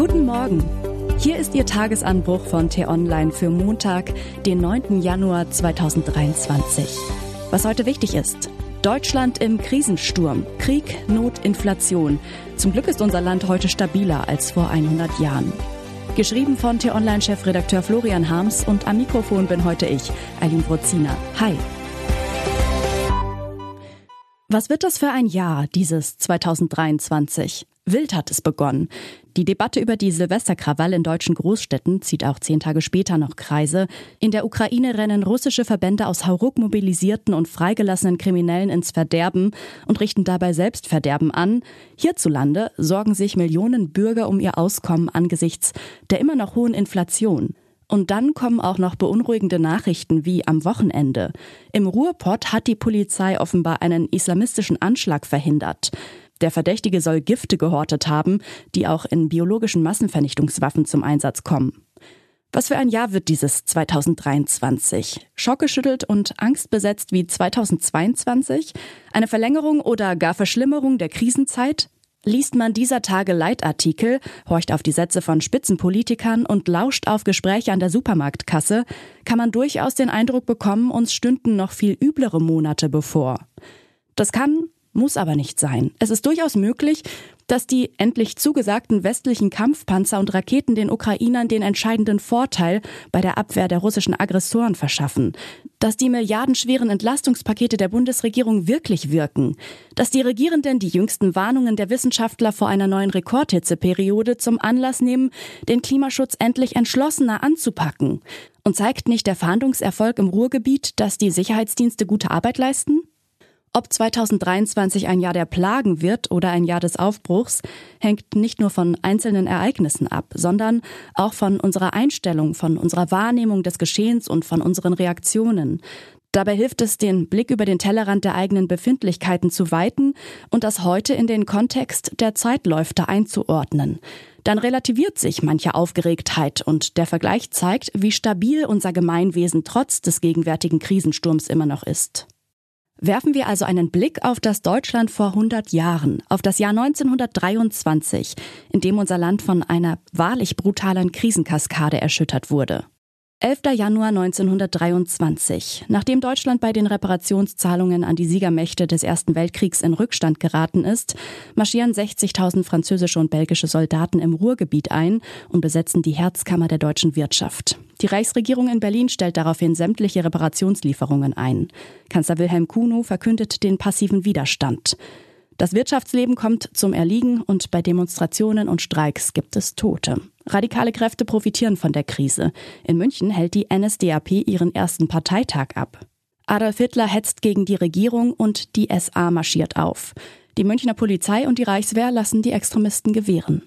Guten Morgen. Hier ist Ihr Tagesanbruch von T-Online für Montag, den 9. Januar 2023. Was heute wichtig ist. Deutschland im Krisensturm. Krieg, Not, Inflation. Zum Glück ist unser Land heute stabiler als vor 100 Jahren. Geschrieben von T-Online-Chefredakteur Florian Harms und am Mikrofon bin heute ich, Eileen Brozina. Hi. Was wird das für ein Jahr, dieses 2023? Wild hat es begonnen. Die Debatte über die Silvesterkrawall in deutschen Großstädten zieht auch zehn Tage später noch Kreise. In der Ukraine rennen russische Verbände aus Hauruck mobilisierten und freigelassenen Kriminellen ins Verderben und richten dabei Selbstverderben an. Hierzulande sorgen sich Millionen Bürger um ihr Auskommen angesichts der immer noch hohen Inflation. Und dann kommen auch noch beunruhigende Nachrichten wie am Wochenende. Im Ruhrpott hat die Polizei offenbar einen islamistischen Anschlag verhindert. Der Verdächtige soll Gifte gehortet haben, die auch in biologischen Massenvernichtungswaffen zum Einsatz kommen. Was für ein Jahr wird dieses 2023? Schockgeschüttelt und angstbesetzt wie 2022? Eine Verlängerung oder gar Verschlimmerung der Krisenzeit? Liest man dieser Tage Leitartikel, horcht auf die Sätze von Spitzenpolitikern und lauscht auf Gespräche an der Supermarktkasse, kann man durchaus den Eindruck bekommen, uns stünden noch viel üblere Monate bevor. Das kann, muss aber nicht sein. Es ist durchaus möglich, dass die endlich zugesagten westlichen Kampfpanzer und Raketen den Ukrainern den entscheidenden Vorteil bei der Abwehr der russischen Aggressoren verschaffen, dass die milliardenschweren Entlastungspakete der Bundesregierung wirklich wirken, dass die Regierenden die jüngsten Warnungen der Wissenschaftler vor einer neuen Rekordhitzeperiode zum Anlass nehmen, den Klimaschutz endlich entschlossener anzupacken. Und zeigt nicht der Verhandlungserfolg im Ruhrgebiet, dass die Sicherheitsdienste gute Arbeit leisten? Ob 2023 ein Jahr der Plagen wird oder ein Jahr des Aufbruchs, hängt nicht nur von einzelnen Ereignissen ab, sondern auch von unserer Einstellung, von unserer Wahrnehmung des Geschehens und von unseren Reaktionen. Dabei hilft es, den Blick über den Tellerrand der eigenen Befindlichkeiten zu weiten und das heute in den Kontext der Zeitläufte einzuordnen. Dann relativiert sich manche Aufgeregtheit und der Vergleich zeigt, wie stabil unser Gemeinwesen trotz des gegenwärtigen Krisensturms immer noch ist. Werfen wir also einen Blick auf das Deutschland vor 100 Jahren, auf das Jahr 1923, in dem unser Land von einer wahrlich brutalen Krisenkaskade erschüttert wurde. 11. Januar 1923. Nachdem Deutschland bei den Reparationszahlungen an die Siegermächte des Ersten Weltkriegs in Rückstand geraten ist, marschieren 60.000 französische und belgische Soldaten im Ruhrgebiet ein und besetzen die Herzkammer der deutschen Wirtschaft. Die Reichsregierung in Berlin stellt daraufhin sämtliche Reparationslieferungen ein. Kanzler Wilhelm Kuno verkündet den passiven Widerstand. Das Wirtschaftsleben kommt zum Erliegen und bei Demonstrationen und Streiks gibt es Tote. Radikale Kräfte profitieren von der Krise. In München hält die NSDAP ihren ersten Parteitag ab. Adolf Hitler hetzt gegen die Regierung und die SA marschiert auf. Die Münchner Polizei und die Reichswehr lassen die Extremisten gewähren.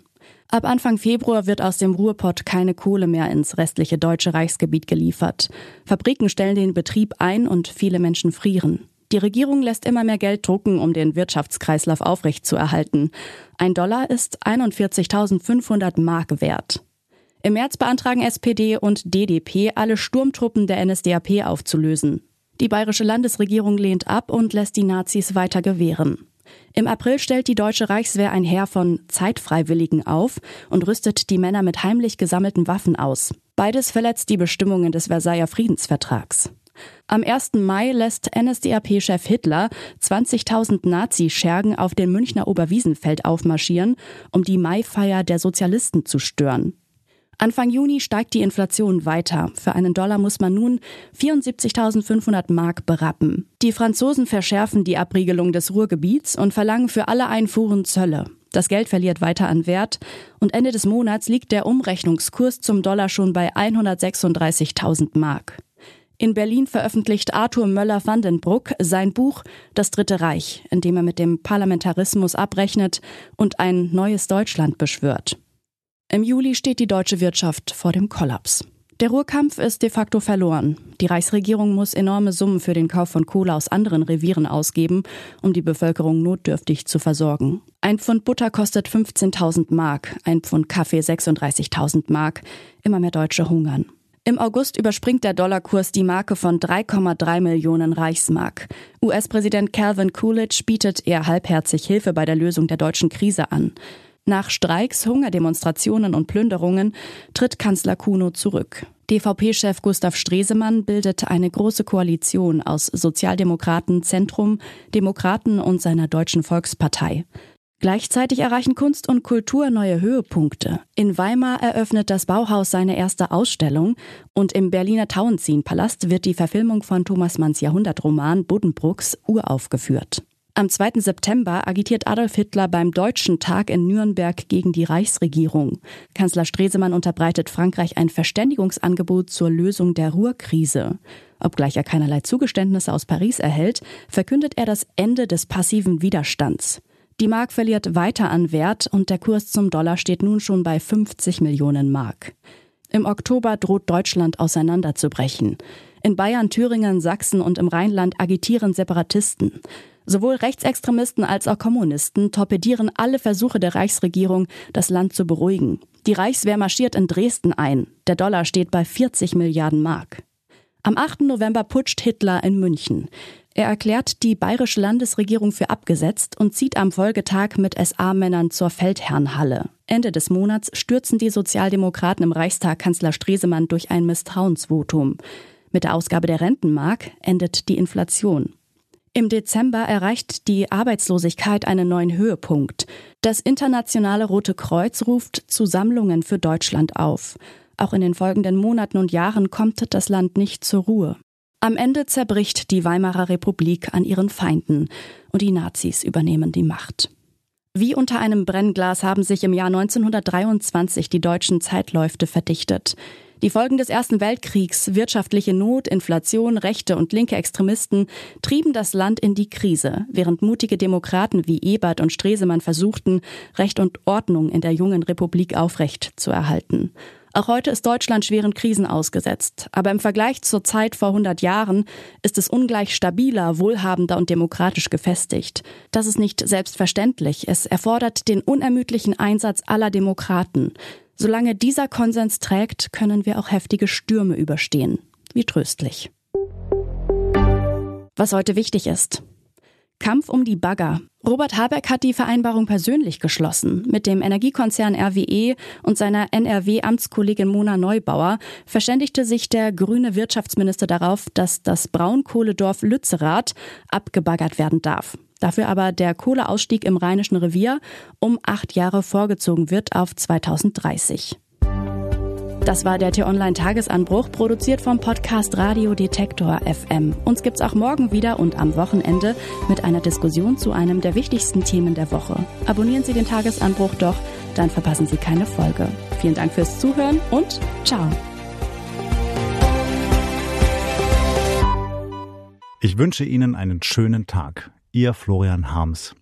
Ab Anfang Februar wird aus dem Ruhrpott keine Kohle mehr ins restliche deutsche Reichsgebiet geliefert. Fabriken stellen den Betrieb ein und viele Menschen frieren. Die Regierung lässt immer mehr Geld drucken, um den Wirtschaftskreislauf aufrechtzuerhalten. Ein Dollar ist 41.500 Mark wert. Im März beantragen SPD und DDP, alle Sturmtruppen der NSDAP aufzulösen. Die bayerische Landesregierung lehnt ab und lässt die Nazis weiter gewähren. Im April stellt die deutsche Reichswehr ein Heer von Zeitfreiwilligen auf und rüstet die Männer mit heimlich gesammelten Waffen aus. Beides verletzt die Bestimmungen des Versailler Friedensvertrags. Am 1. Mai lässt NSDAP-Chef Hitler 20.000 Nazi-Schergen auf dem Münchner Oberwiesenfeld aufmarschieren, um die Maifeier der Sozialisten zu stören. Anfang Juni steigt die Inflation weiter. Für einen Dollar muss man nun 74.500 Mark berappen. Die Franzosen verschärfen die Abriegelung des Ruhrgebiets und verlangen für alle Einfuhren Zölle. Das Geld verliert weiter an Wert und Ende des Monats liegt der Umrechnungskurs zum Dollar schon bei 136.000 Mark. In Berlin veröffentlicht Arthur Möller-Vandenbruck sein Buch Das Dritte Reich, in dem er mit dem Parlamentarismus abrechnet und ein neues Deutschland beschwört. Im Juli steht die deutsche Wirtschaft vor dem Kollaps. Der Ruhrkampf ist de facto verloren. Die Reichsregierung muss enorme Summen für den Kauf von Kohle aus anderen Revieren ausgeben, um die Bevölkerung notdürftig zu versorgen. Ein Pfund Butter kostet 15.000 Mark, ein Pfund Kaffee 36.000 Mark. Immer mehr Deutsche hungern. Im August überspringt der Dollarkurs die Marke von 3,3 Millionen Reichsmark. US-Präsident Calvin Coolidge bietet eher halbherzig Hilfe bei der Lösung der deutschen Krise an. Nach Streiks, Hungerdemonstrationen und Plünderungen tritt Kanzler Kuno zurück. DVP-Chef Gustav Stresemann bildet eine große Koalition aus Sozialdemokraten, Zentrum, Demokraten und seiner Deutschen Volkspartei. Gleichzeitig erreichen Kunst und Kultur neue Höhepunkte. In Weimar eröffnet das Bauhaus seine erste Ausstellung und im Berliner Tauentzienpalast wird die Verfilmung von Thomas Manns Jahrhundertroman Buddenbrooks uraufgeführt. Am 2. September agitiert Adolf Hitler beim Deutschen Tag in Nürnberg gegen die Reichsregierung. Kanzler Stresemann unterbreitet Frankreich ein Verständigungsangebot zur Lösung der Ruhrkrise. Obgleich er keinerlei Zugeständnisse aus Paris erhält, verkündet er das Ende des passiven Widerstands. Die Mark verliert weiter an Wert und der Kurs zum Dollar steht nun schon bei 50 Millionen Mark. Im Oktober droht Deutschland auseinanderzubrechen. In Bayern, Thüringen, Sachsen und im Rheinland agitieren Separatisten. Sowohl Rechtsextremisten als auch Kommunisten torpedieren alle Versuche der Reichsregierung, das Land zu beruhigen. Die Reichswehr marschiert in Dresden ein. Der Dollar steht bei 40 Milliarden Mark. Am 8. November putscht Hitler in München. Er erklärt die bayerische Landesregierung für abgesetzt und zieht am Folgetag mit SA-Männern zur Feldherrnhalle. Ende des Monats stürzen die Sozialdemokraten im Reichstag Kanzler Stresemann durch ein Misstrauensvotum. Mit der Ausgabe der Rentenmark endet die Inflation. Im Dezember erreicht die Arbeitslosigkeit einen neuen Höhepunkt. Das internationale Rote Kreuz ruft zu Sammlungen für Deutschland auf. Auch in den folgenden Monaten und Jahren kommt das Land nicht zur Ruhe. Am Ende zerbricht die Weimarer Republik an ihren Feinden und die Nazis übernehmen die Macht. Wie unter einem Brennglas haben sich im Jahr 1923 die deutschen Zeitläufte verdichtet. Die Folgen des Ersten Weltkriegs, wirtschaftliche Not, Inflation, rechte und linke Extremisten trieben das Land in die Krise, während mutige Demokraten wie Ebert und Stresemann versuchten, Recht und Ordnung in der jungen Republik aufrecht zu erhalten. Auch heute ist Deutschland schweren Krisen ausgesetzt. Aber im Vergleich zur Zeit vor 100 Jahren ist es ungleich stabiler, wohlhabender und demokratisch gefestigt. Das ist nicht selbstverständlich. Es erfordert den unermüdlichen Einsatz aller Demokraten. Solange dieser Konsens trägt, können wir auch heftige Stürme überstehen. Wie tröstlich. Was heute wichtig ist. Kampf um die Bagger. Robert Habeck hat die Vereinbarung persönlich geschlossen. Mit dem Energiekonzern RWE und seiner NRW-Amtskollegin Mona Neubauer verständigte sich der grüne Wirtschaftsminister darauf, dass das Braunkohledorf Lützerath abgebaggert werden darf. Dafür aber der Kohleausstieg im Rheinischen Revier um acht Jahre vorgezogen wird auf 2030. Das war der T-Online-Tagesanbruch, produziert vom Podcast Radio Detektor FM. Uns gibt's auch morgen wieder und am Wochenende mit einer Diskussion zu einem der wichtigsten Themen der Woche. Abonnieren Sie den Tagesanbruch doch, dann verpassen Sie keine Folge. Vielen Dank fürs Zuhören und ciao. Ich wünsche Ihnen einen schönen Tag. Ihr Florian Harms.